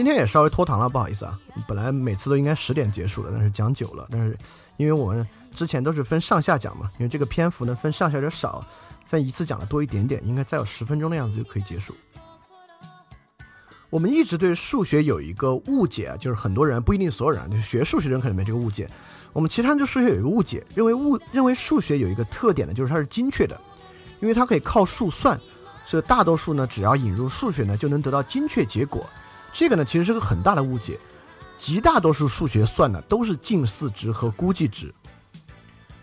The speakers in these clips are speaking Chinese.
今天也稍微拖堂了，不好意思啊。本来每次都应该十点结束的，但是讲久了。但是因为我们之前都是分上下讲嘛，因为这个篇幅呢分上下有点少，分一次讲的多一点点，应该再有十分钟的样子就可以结束。我们一直对数学有一个误解啊，就是很多人不一定所有人，就是学数学的人可能没这个误解。我们其他人对数学有一个误解，认为误认为数学有一个特点呢，就是它是精确的，因为它可以靠数算，所以大多数呢只要引入数学呢就能得到精确结果。这个呢其实是个很大的误解，极大多数数学算的都是近似值和估计值，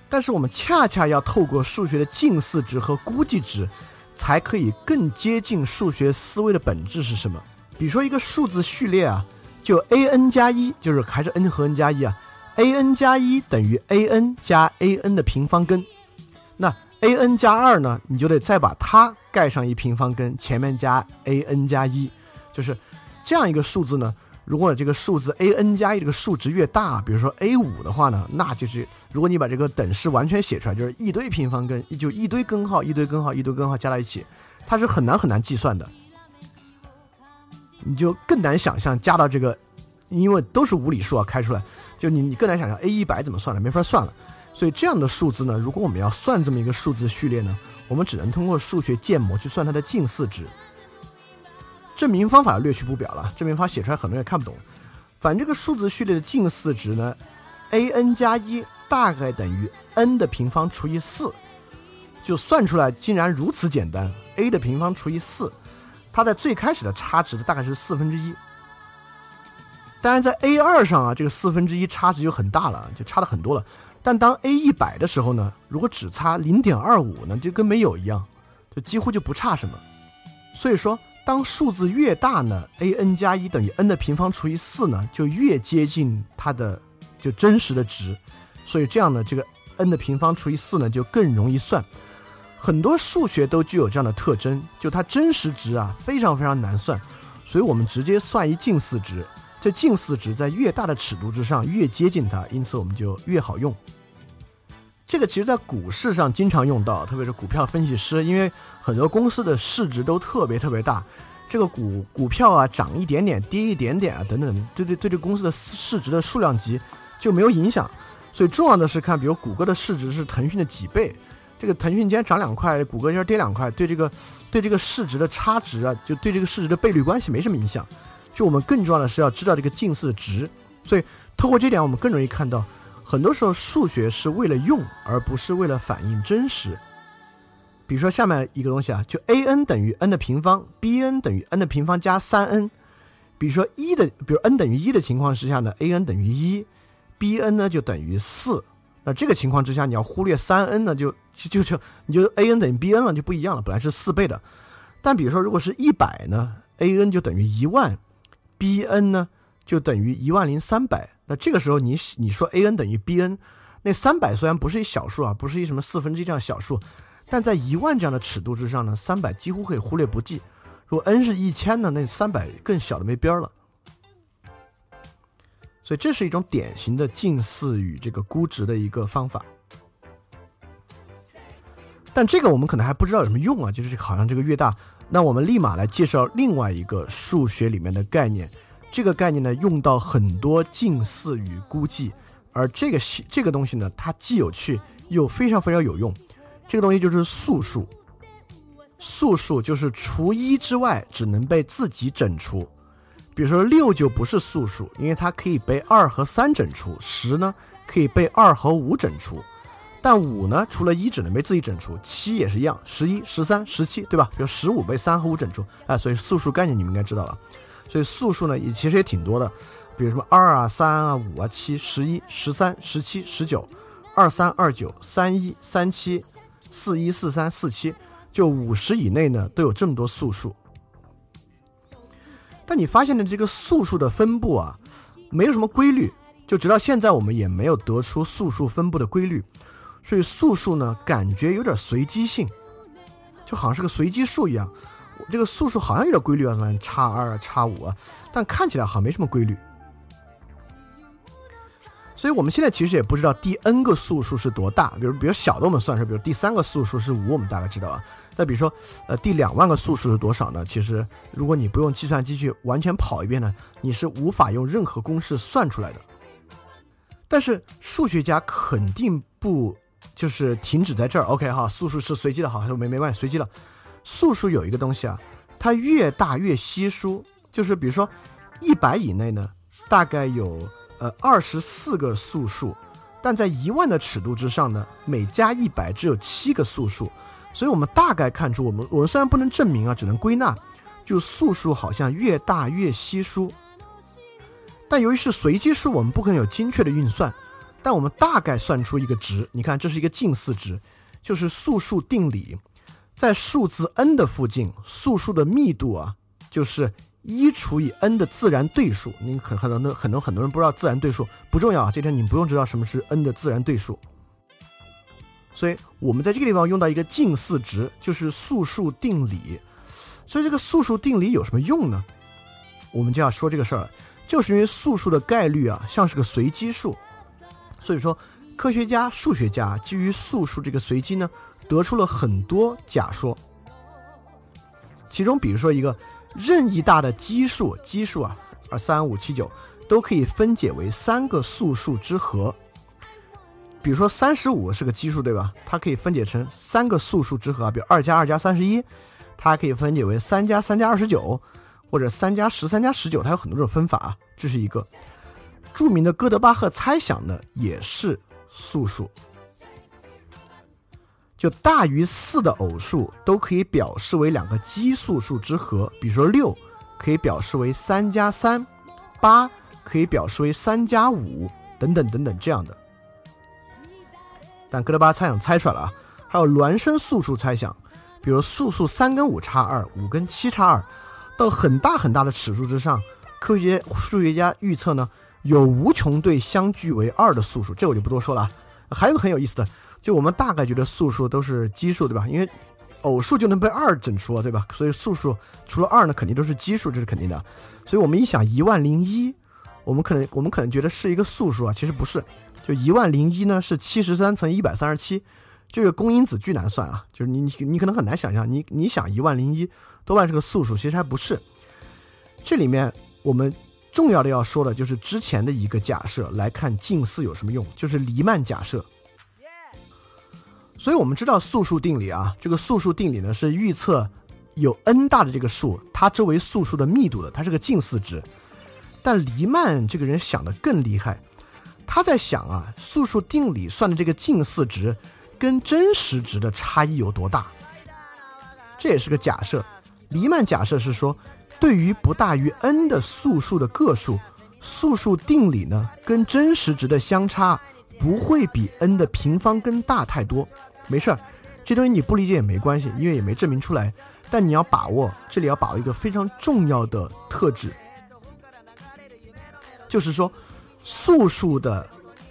但是我们恰恰要透过数学的近似值和估计值，才可以更接近数学思维的本质是什么。比如说一个数字序列啊，就 a n 加一，就是还是 n 和 n 加一啊，a n 加一等于 a n 加 a n 的平方根。那 a n 加二呢，你就得再把它盖上一平方根，前面加 a n 加一，就是这样一个数字呢。如果这个数字 a n 加一这个数值越大，比如说 a 五的话呢，那就是如果你把这个等式完全写出来，就是一堆平方根，就一堆根号，一堆根号，一堆根号加在一起，它是很难很难计算的。你就更难想象加到这个，因为都是无理数啊，开出来就你你更难想象 a 一百怎么算了，没法算了。所以这样的数字呢，如果我们要算这么一个数字序列呢，我们只能通过数学建模去算它的近似值。证明方法略去不表了，证明方法写出来很多人也看不懂。反正这个数字序列的近似值呢，a n 加一大概等于 n 的平方除以四，就算出来竟然如此简单，a 的平方除以四。它在最开始的差值的大概是四分之一，当然在 a 二上啊，这个四分之一差值就很大了，就差的很多了。但当 a 一百的时候呢，如果只差零点二五呢，就跟没有一样，就几乎就不差什么。所以说，当数字越大呢，a n 加一等于 n 的平方除以四呢，就越接近它的就真实的值。所以这样呢，这个 n 的平方除以四呢，就更容易算。很多数学都具有这样的特征，就它真实值啊非常非常难算，所以我们直接算一近似值，这近似值在越大的尺度之上越接近它，因此我们就越好用。这个其实在股市上经常用到，特别是股票分析师，因为很多公司的市值都特别特别大，这个股股票啊涨一点点、跌一点点啊等等，对对对，这个公司的市值的数量级就没有影响，所以重要的是看，比如谷歌的市值是腾讯的几倍。这个腾讯今天涨两块，谷歌今天跌两块，对这个对这个市值的差值啊，就对这个市值的倍率关系没什么影响。就我们更重要的是要知道这个近似值，所以透过这点，我们更容易看到，很多时候数学是为了用，而不是为了反映真实。比如说下面一个东西啊，就 a n 等于 n 的平方，b n 等于 n 的平方加三 n。比如说一的，比如 n 等于一的情况之下呢，a n 等于一，b n 呢就等于四。那这个情况之下，你要忽略三 n 呢，就就就你就 a n 等于 b n 了，就不一样了。本来是四倍的，但比如说如果是一百呢，a n 就等于一万，b n 呢就等于一万零三百。那这个时候你你说 a n 等于 b n，那三百虽然不是一小数啊，不是一什么四分之一这样小数，但在一万这样的尺度之上呢，三百几乎可以忽略不计。如果 n 是一千呢，那三百更小的没边儿了。所以这是一种典型的近似与这个估值的一个方法，但这个我们可能还不知道有什么用啊，就是好像这个越大，那我们立马来介绍另外一个数学里面的概念，这个概念呢用到很多近似与估计，而这个这个东西呢，它既有趣又非常非常有用，这个东西就是素数，素数就是除一之外只能被自己整除。比如说六就不是素数，因为它可以被二和三整除；十呢可以被二和五整除，但五呢除了一只能被自己整除，七也是一样，十一、十三、十七，对吧？比如十五被三和五整除，哎，所以素数概念你们应该知道了。所以素数呢也其实也挺多的，比如什么二啊、三啊、五啊、七、十一、十三、十七、十九、二三、二九、三一、三七、四一、四三、四七，就五十以内呢都有这么多素数。但你发现的这个素数的分布啊，没有什么规律，就直到现在我们也没有得出素数分布的规律，所以素数呢感觉有点随机性，就好像是个随机数一样。这个素数好像有点规律啊，什么差二啊、差五啊，但看起来好像没什么规律。所以我们现在其实也不知道第 n 个素数是多大，比如比如小的我们算出，比如第三个素数是五，我们大概知道啊。那比如说，呃，第两万个素数是多少呢？其实，如果你不用计算机去完全跑一遍呢，你是无法用任何公式算出来的。但是数学家肯定不就是停止在这儿。OK 哈，素数是随机的，好，没没关系，随机了。素数有一个东西啊，它越大越稀疏，就是比如说一百以内呢，大概有呃二十四个素数，但在一万的尺度之上呢，每加一百只有七个素数。所以我们大概看出，我们我们虽然不能证明啊，只能归纳，就素数好像越大越稀疏。但由于是随机数，我们不可能有精确的运算，但我们大概算出一个值。你看，这是一个近似值，就是素数定理，在数字 n 的附近，素数的密度啊，就是一除以 n 的自然对数。你很可能很多很多人不知道自然对数不重要啊，这天你不用知道什么是 n 的自然对数。所以我们在这个地方用到一个近似值，就是素数定理。所以这个素数定理有什么用呢？我们就要说这个事儿，就是因为素数的概率啊像是个随机数，所以说科学家、数学家基于素数这个随机呢，得出了很多假说。其中，比如说一个任意大的奇数，奇数啊，二三五七九都可以分解为三个素数之和。比如说三十五是个奇数，对吧？它可以分解成三个素数之和，比如二加二加三十一，它还可以分解为三加三加二十九，或者三加十三加十九，它有很多种分法啊。这是一个著名的哥德巴赫猜想呢，也是素数，就大于四的偶数都可以表示为两个奇素数之和。比如说六可以表示为三加三，八可以表示为三加五，等等等等这样的。但哥德巴猜想猜出来了啊，还有孪生素数猜想，比如素数三跟五差二，五跟七差二，到很大很大的尺数之上，科学数学家预测呢，有无穷对相距为二的素数，这我就不多说了。还有个很有意思的，就我们大概觉得素数都是奇数，对吧？因为偶数就能被二整除，对吧？所以素数除了二呢，肯定都是奇数，这是肯定的。所以我们一想一万零一，我们可能我们可能觉得是一个素数啊，其实不是。就一万零一呢，是七十三乘一百三十七，这个公因子巨难算啊！就是你你你可能很难想象，你你想一万零一多半是个素数，其实还不是。这里面我们重要的要说的就是之前的一个假设来看近似有什么用，就是黎曼假设。所以我们知道素数定理啊，这个素数定理呢是预测有 n 大的这个数，它周围素数的密度的，它是个近似值。但黎曼这个人想的更厉害。他在想啊，素数定理算的这个近似值，跟真实值的差异有多大？这也是个假设。黎曼假设是说，对于不大于 n 的素数的个数，素数定理呢跟真实值的相差不会比 n 的平方根大太多。没事儿，这东西你不理解也没关系，因为也没证明出来。但你要把握，这里要把握一个非常重要的特质，就是说。素数的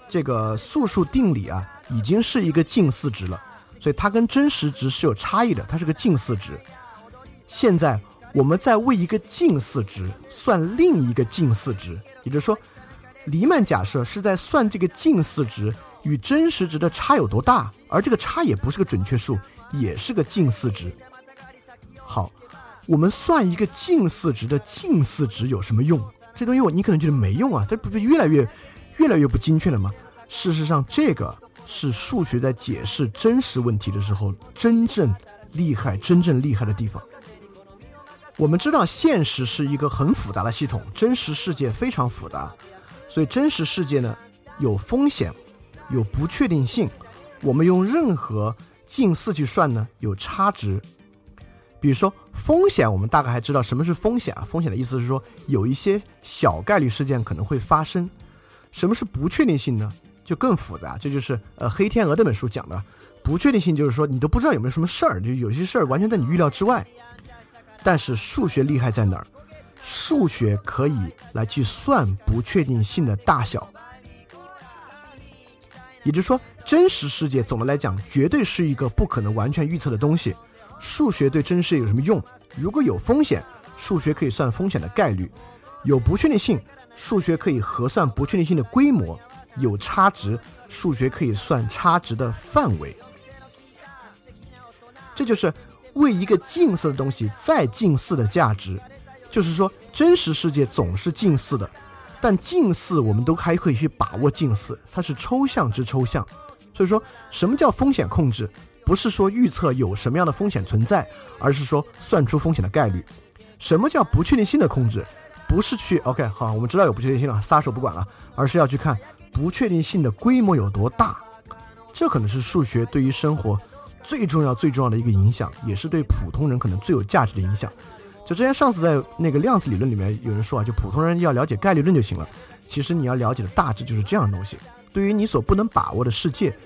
这个素数定理啊，已经是一个近似值了，所以它跟真实值是有差异的，它是个近似值。现在我们在为一个近似值算另一个近似值，也就是说，黎曼假设是在算这个近似值与真实值的差有多大，而这个差也不是个准确数，也是个近似值。好，我们算一个近似值的近似值有什么用？这东西我你可能觉得没用啊，这不是越来越越来越不精确了吗？事实上，这个是数学在解释真实问题的时候真正厉害、真正厉害的地方。我们知道，现实是一个很复杂的系统，真实世界非常复杂，所以真实世界呢有风险、有不确定性。我们用任何近似去算呢，有差值。比如说风险，我们大概还知道什么是风险啊？风险的意思是说有一些小概率事件可能会发生。什么是不确定性呢？就更复杂。这就是呃《黑天鹅》这本书讲的不确定性，就是说你都不知道有没有什么事儿，就有些事儿完全在你预料之外。但是数学厉害在哪儿？数学可以来去算不确定性的大小。也就是说，真实世界总的来讲绝对是一个不可能完全预测的东西。数学对真实有什么用？如果有风险，数学可以算风险的概率；有不确定性，数学可以核算不确定性的规模；有差值，数学可以算差值的范围。这就是为一个近似的东西再近似的价值，就是说真实世界总是近似的，但近似我们都还可以去把握近似，它是抽象之抽象。所以说，什么叫风险控制？不是说预测有什么样的风险存在，而是说算出风险的概率。什么叫不确定性的控制？不是去 OK 好，我们知道有不确定性了，撒手不管了，而是要去看不确定性的规模有多大。这可能是数学对于生活。最重要、最重要的一个影响，也是对普通人可能最有价值的影响。就之前上次在那个量子理论里面有人说啊，就普通人要了解概率论就行了。其实你要了解的大致就是这样的东西。对于你所不能把握的世界，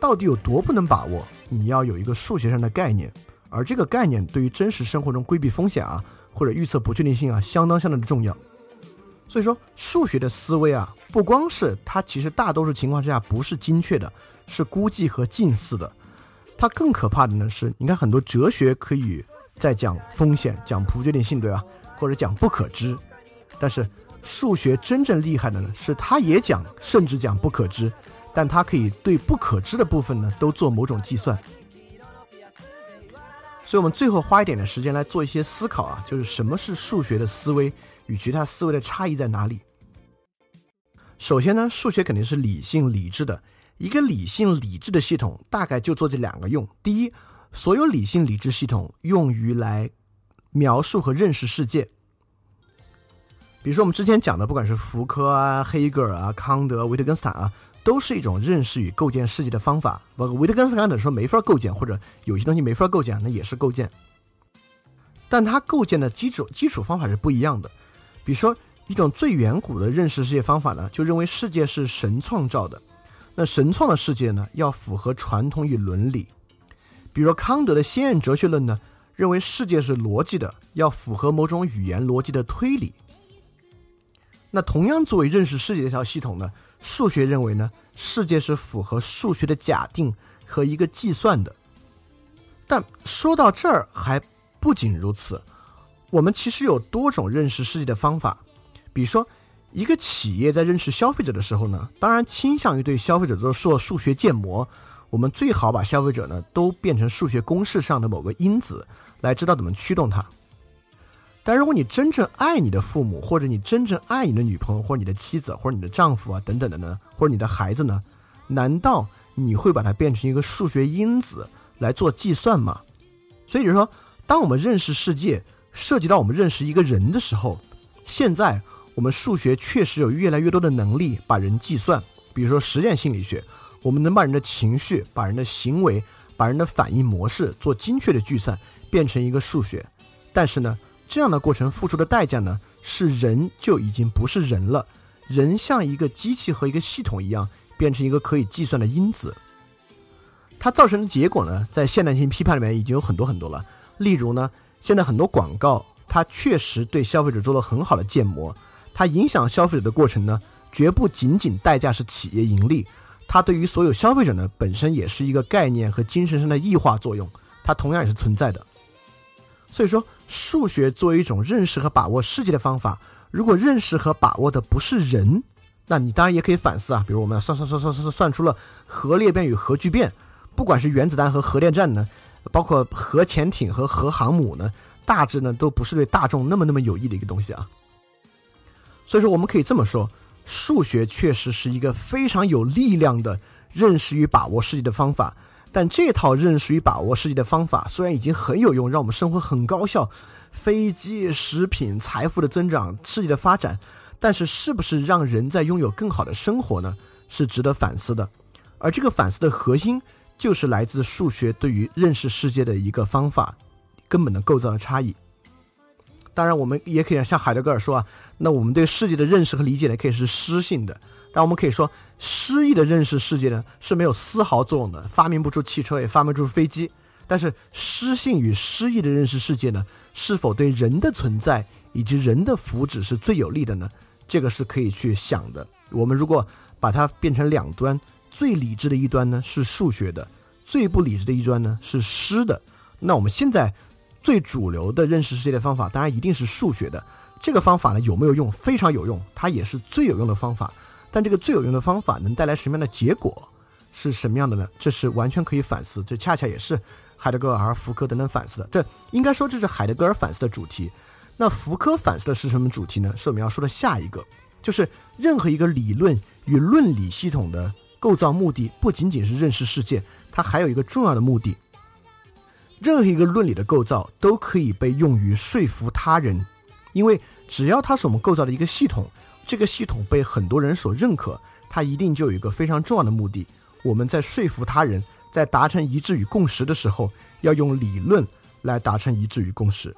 到底有多不能把握，你要有一个数学上的概念。而这个概念对于真实生活中规避风险啊，或者预测不确定性啊，相当相当的重要。所以说，数学的思维啊，不光是它其实大多数情况之下不是精确的，是估计和近似的。它更可怕的呢是，你看很多哲学可以在讲风险、讲不确定性，对吧？或者讲不可知，但是数学真正厉害的呢，是它也讲，甚至讲不可知，但它可以对不可知的部分呢都做某种计算。所以，我们最后花一点的时间来做一些思考啊，就是什么是数学的思维与其他思维的差异在哪里？首先呢，数学肯定是理性、理智的。一个理性理智的系统大概就做这两个用：第一，所有理性理智系统用于来描述和认识世界。比如说我们之前讲的，不管是福柯啊、黑格尔啊、康德、维特根斯坦啊，都是一种认识与构建世界的方法。不，维特根斯坦等说没法构建，或者有些东西没法构建，那也是构建。但他构建的基础基础方法是不一样的。比如说一种最远古的认识世界方法呢，就认为世界是神创造的。那神创的世界呢，要符合传统与伦理。比如康德的先验哲学论呢，认为世界是逻辑的，要符合某种语言逻辑的推理。那同样作为认识世界这条系统呢，数学认为呢，世界是符合数学的假定和一个计算的。但说到这儿还不仅如此，我们其实有多种认识世界的方法，比如说。一个企业在认识消费者的时候呢，当然倾向于对消费者做做数学建模。我们最好把消费者呢都变成数学公式上的某个因子，来知道怎么驱动它。但如果你真正爱你的父母，或者你真正爱你的女朋友，或者你的妻子，或者你的丈夫啊等等的呢，或者你的孩子呢，难道你会把它变成一个数学因子来做计算吗？所以就是说，当我们认识世界涉及到我们认识一个人的时候，现在。我们数学确实有越来越多的能力把人计算，比如说实验心理学，我们能把人的情绪、把人的行为、把人的反应模式做精确的计算，变成一个数学。但是呢，这样的过程付出的代价呢，是人就已经不是人了，人像一个机器和一个系统一样，变成一个可以计算的因子。它造成的结果呢，在现代性批判里面已经有很多很多了。例如呢，现在很多广告，它确实对消费者做了很好的建模。它影响消费者的过程呢，绝不仅仅代价是企业盈利，它对于所有消费者呢本身也是一个概念和精神上的异化作用，它同样也是存在的。所以说，数学作为一种认识和把握世界的方法，如果认识和把握的不是人，那你当然也可以反思啊，比如我们算算算算算算出了核裂变与核聚变，不管是原子弹和核电站呢，包括核潜艇和核航母呢，大致呢都不是对大众那么那么有益的一个东西啊。所以说，我们可以这么说，数学确实是一个非常有力量的认识与把握世界的方法。但这套认识与把握世界的方法虽然已经很有用，让我们生活很高效，飞机、食品、财富的增长、世界的发展，但是是不是让人在拥有更好的生活呢？是值得反思的。而这个反思的核心，就是来自数学对于认识世界的一个方法根本的构造的差异。当然，我们也可以像海德格尔说啊。那我们对世界的认识和理解呢，可以是诗性的，但我们可以说，诗意的认识世界呢是没有丝毫作用的，发明不出汽车，也发明不出飞机。但是诗性与诗意的认识世界呢，是否对人的存在以及人的福祉是最有利的呢？这个是可以去想的。我们如果把它变成两端，最理智的一端呢是数学的，最不理智的一端呢是诗的。那我们现在最主流的认识世界的方法，当然一定是数学的。这个方法呢有没有用？非常有用，它也是最有用的方法。但这个最有用的方法能带来什么样的结果？是什么样的呢？这是完全可以反思，这恰恰也是海德格尔、福柯等等反思的。这应该说这是海德格尔反思的主题。那福柯反思的是什么主题呢？是我们要说的下一个，就是任何一个理论与论理系统的构造目的，不仅仅是认识世界，它还有一个重要的目的。任何一个论理的构造都可以被用于说服他人，因为只要它是我们构造的一个系统，这个系统被很多人所认可，它一定就有一个非常重要的目的。我们在说服他人，在达成一致与共识的时候，要用理论来达成一致与共识。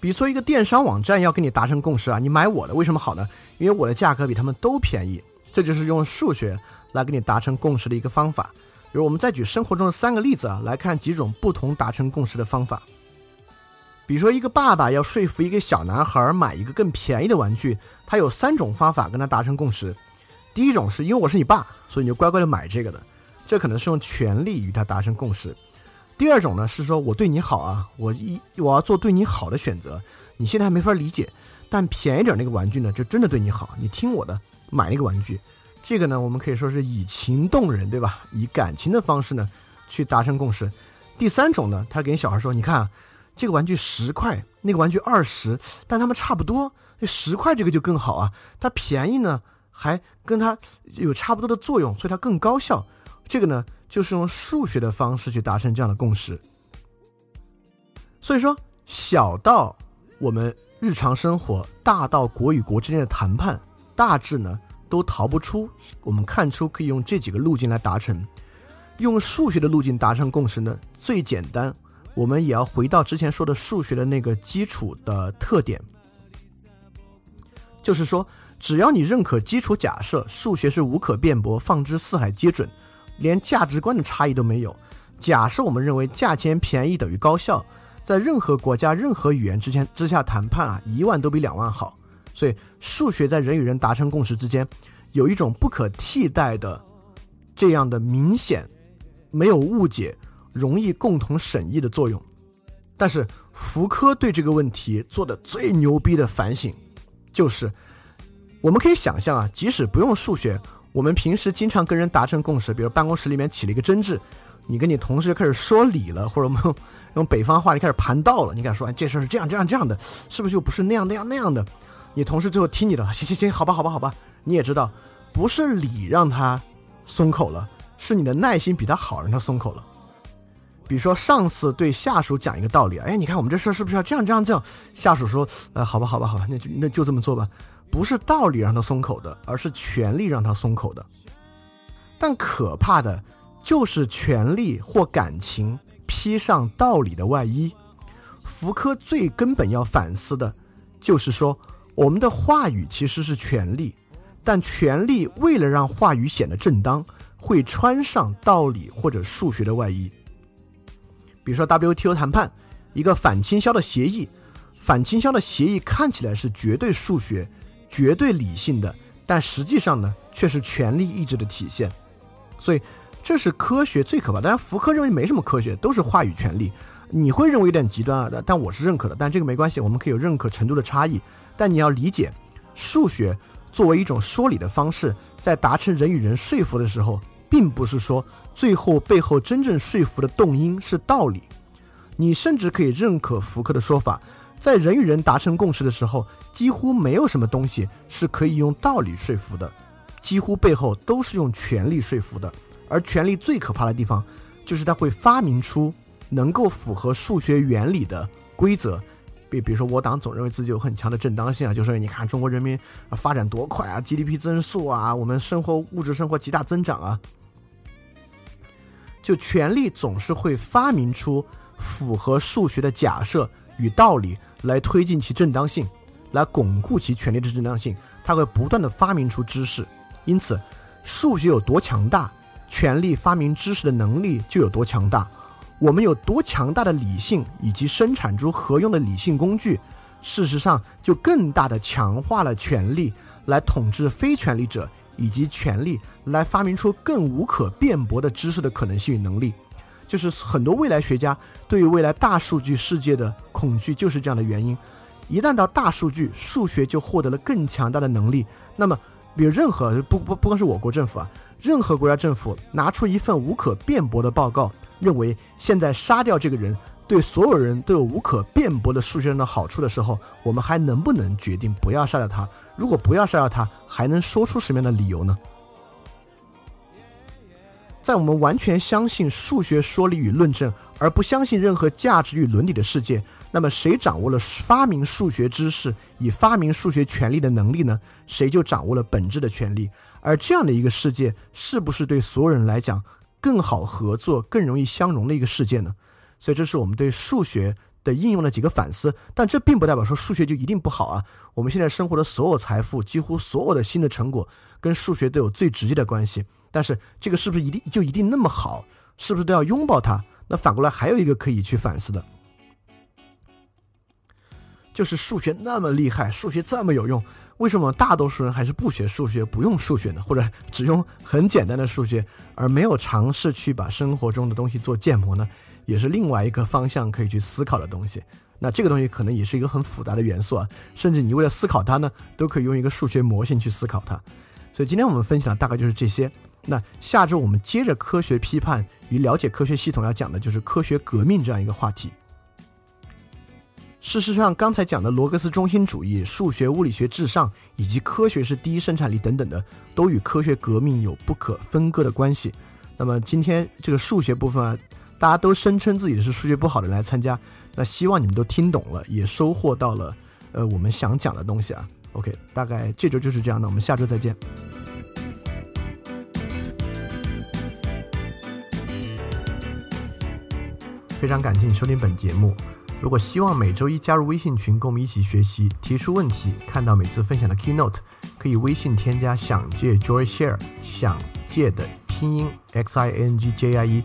比如说，一个电商网站要跟你达成共识啊，你买我的为什么好呢？因为我的价格比他们都便宜，这就是用数学来跟你达成共识的一个方法。比如，我们再举生活中的三个例子啊，来看几种不同达成共识的方法。比如说，一个爸爸要说服一个小男孩买一个更便宜的玩具，他有三种方法跟他达成共识。第一种是因为我是你爸，所以你就乖乖的买这个的，这可能是用权力与他达成共识。第二种呢是说我对你好啊，我一我要做对你好的选择，你现在还没法理解，但便宜点那个玩具呢就真的对你好，你听我的买那个玩具，这个呢我们可以说是以情动人，对吧？以感情的方式呢去达成共识。第三种呢，他给小孩说，你看这个玩具十块，那个玩具二十，但他们差不多，那十块这个就更好啊，它便宜呢还跟它有差不多的作用，所以它更高效。这个呢。就是用数学的方式去达成这样的共识，所以说小到我们日常生活，大到国与国之间的谈判，大致呢都逃不出。我们看出可以用这几个路径来达成，用数学的路径达成共识呢最简单。我们也要回到之前说的数学的那个基础的特点，就是说，只要你认可基础假设，数学是无可辩驳，放之四海皆准。连价值观的差异都没有。假设我们认为价钱便宜等于高效，在任何国家、任何语言之间之下谈判啊，一万都比两万好。所以数学在人与人达成共识之间，有一种不可替代的这样的明显、没有误解、容易共同审议的作用。但是福柯对这个问题做的最牛逼的反省，就是我们可以想象啊，即使不用数学。我们平时经常跟人达成共识，比如办公室里面起了一个争执，你跟你同事开始说理了，或者我们用北方话，你开始盘道了，你敢说这事是这样这样这样的，是不是就不是那样那样那样的？你同事最后听你的，行行行，好吧好吧好吧，你也知道，不是理让他松口了，是你的耐心比他好，让他松口了。比如说上司对下属讲一个道理，哎，你看我们这事儿是不是要这样这样这样？下属说，呃，好吧好吧好吧，那就那就这么做吧。不是道理让他松口的，而是权力让他松口的。但可怕的，就是权力或感情披上道理的外衣。福柯最根本要反思的，就是说，我们的话语其实是权力，但权力为了让话语显得正当，会穿上道理或者数学的外衣。比如说 WTO 谈判，一个反倾销的协议，反倾销的协议看起来是绝对数学。绝对理性的，但实际上呢，却是权力意志的体现。所以，这是科学最可怕。当然，福柯认为没什么科学，都是话语权利。你会认为有点极端啊，但我是认可的。但这个没关系，我们可以有认可程度的差异。但你要理解，数学作为一种说理的方式，在达成人与人说服的时候，并不是说最后背后真正说服的动因是道理。你甚至可以认可福克的说法。在人与人达成共识的时候，几乎没有什么东西是可以用道理说服的，几乎背后都是用权力说服的。而权力最可怕的地方，就是它会发明出能够符合数学原理的规则。比比如说，我党总认为自己有很强的正当性啊，就说你看中国人民发展多快啊，GDP 增速啊，我们生活物质生活极大增长啊，就权力总是会发明出符合数学的假设与道理。来推进其正当性，来巩固其权力的正当性，它会不断的发明出知识。因此，数学有多强大，权力发明知识的能力就有多强大。我们有多强大的理性，以及生产出合用的理性工具，事实上就更大的强化了权力来统治非权力者，以及权力来发明出更无可辩驳的知识的可能性与能力。就是很多未来学家对于未来大数据世界的恐惧，就是这样的原因。一旦到大数据，数学就获得了更强大的能力。那么，比如任何不不不光是我国政府啊，任何国家政府拿出一份无可辩驳的报告，认为现在杀掉这个人对所有人都有无可辩驳的数学上的好处的时候，我们还能不能决定不要杀掉他？如果不要杀掉他，还能说出什么样的理由呢？在我们完全相信数学说理与论证，而不相信任何价值与伦理的世界，那么谁掌握了发明数学知识、以发明数学权利的能力呢？谁就掌握了本质的权利。而这样的一个世界，是不是对所有人来讲更好合作、更容易相融的一个世界呢？所以，这是我们对数学的应用的几个反思。但这并不代表说数学就一定不好啊！我们现在生活的所有财富，几乎所有的新的成果，跟数学都有最直接的关系。但是，这个是不是一定就一定那么好？是不是都要拥抱它？那反过来还有一个可以去反思的，就是数学那么厉害，数学这么有用。为什么大多数人还是不学数学、不用数学呢？或者只用很简单的数学，而没有尝试去把生活中的东西做建模呢？也是另外一个方向可以去思考的东西。那这个东西可能也是一个很复杂的元素啊，甚至你为了思考它呢，都可以用一个数学模型去思考它。所以今天我们分享的大概就是这些。那下周我们接着科学批判与了解科学系统要讲的就是科学革命这样一个话题。事实上，刚才讲的罗格斯中心主义、数学、物理学至上，以及科学是第一生产力等等的，都与科学革命有不可分割的关系。那么今天这个数学部分啊，大家都声称自己是数学不好的人来参加，那希望你们都听懂了，也收获到了呃我们想讲的东西啊。OK，大概这周就是这样的，我们下周再见。非常感谢你收听本节目。如果希望每周一加入微信群，跟我们一起学习，提出问题，看到每次分享的 keynote，可以微信添加“想借 Joy Share”，想借的拼音 x i n g j i e